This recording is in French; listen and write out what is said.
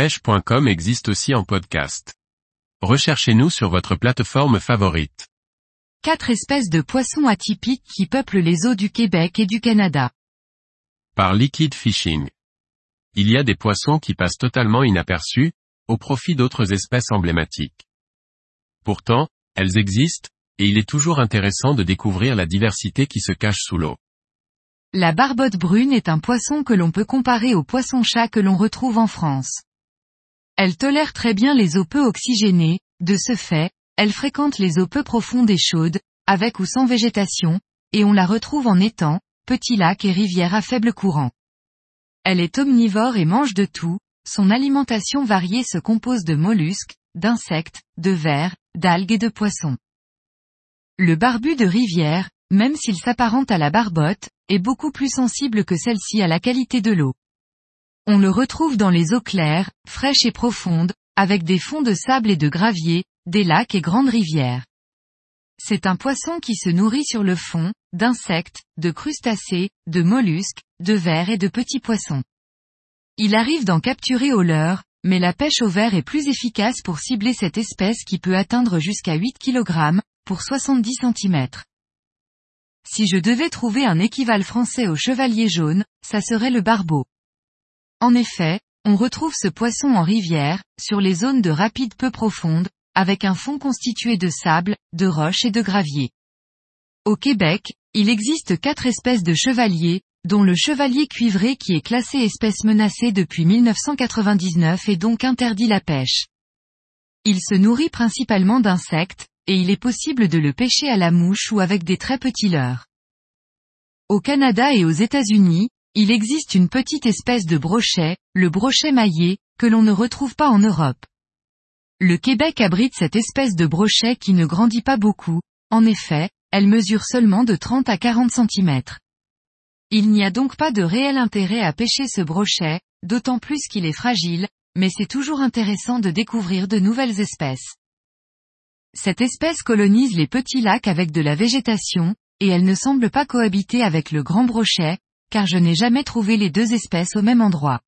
pêche.com existe aussi en podcast. Recherchez-nous sur votre plateforme favorite. Quatre espèces de poissons atypiques qui peuplent les eaux du Québec et du Canada. Par Liquid Fishing. Il y a des poissons qui passent totalement inaperçus, au profit d'autres espèces emblématiques. Pourtant, elles existent, et il est toujours intéressant de découvrir la diversité qui se cache sous l'eau. La barbotte brune est un poisson que l'on peut comparer au poisson-chat que l'on retrouve en France. Elle tolère très bien les eaux peu oxygénées, de ce fait, elle fréquente les eaux peu profondes et chaudes, avec ou sans végétation, et on la retrouve en étangs, petits lacs et rivières à faible courant. Elle est omnivore et mange de tout, son alimentation variée se compose de mollusques, d'insectes, de vers, d'algues et de poissons. Le barbu de rivière, même s'il s'apparente à la barbotte, est beaucoup plus sensible que celle-ci à la qualité de l'eau. On le retrouve dans les eaux claires, fraîches et profondes, avec des fonds de sable et de gravier, des lacs et grandes rivières. C'est un poisson qui se nourrit sur le fond, d'insectes, de crustacés, de mollusques, de vers et de petits poissons. Il arrive d'en capturer au leurre, mais la pêche au verre est plus efficace pour cibler cette espèce qui peut atteindre jusqu'à 8 kg, pour 70 cm. Si je devais trouver un équivalent français au chevalier jaune, ça serait le barbeau. En effet, on retrouve ce poisson en rivière, sur les zones de rapides peu profondes, avec un fond constitué de sable, de roches et de gravier. Au Québec, il existe quatre espèces de chevaliers, dont le chevalier cuivré qui est classé espèce menacée depuis 1999 et donc interdit la pêche. Il se nourrit principalement d'insectes, et il est possible de le pêcher à la mouche ou avec des très petits leurres. Au Canada et aux États-Unis, il existe une petite espèce de brochet, le brochet maillé, que l'on ne retrouve pas en Europe. Le Québec abrite cette espèce de brochet qui ne grandit pas beaucoup, en effet, elle mesure seulement de 30 à 40 cm. Il n'y a donc pas de réel intérêt à pêcher ce brochet, d'autant plus qu'il est fragile, mais c'est toujours intéressant de découvrir de nouvelles espèces. Cette espèce colonise les petits lacs avec de la végétation, et elle ne semble pas cohabiter avec le grand brochet, car je n'ai jamais trouvé les deux espèces au même endroit.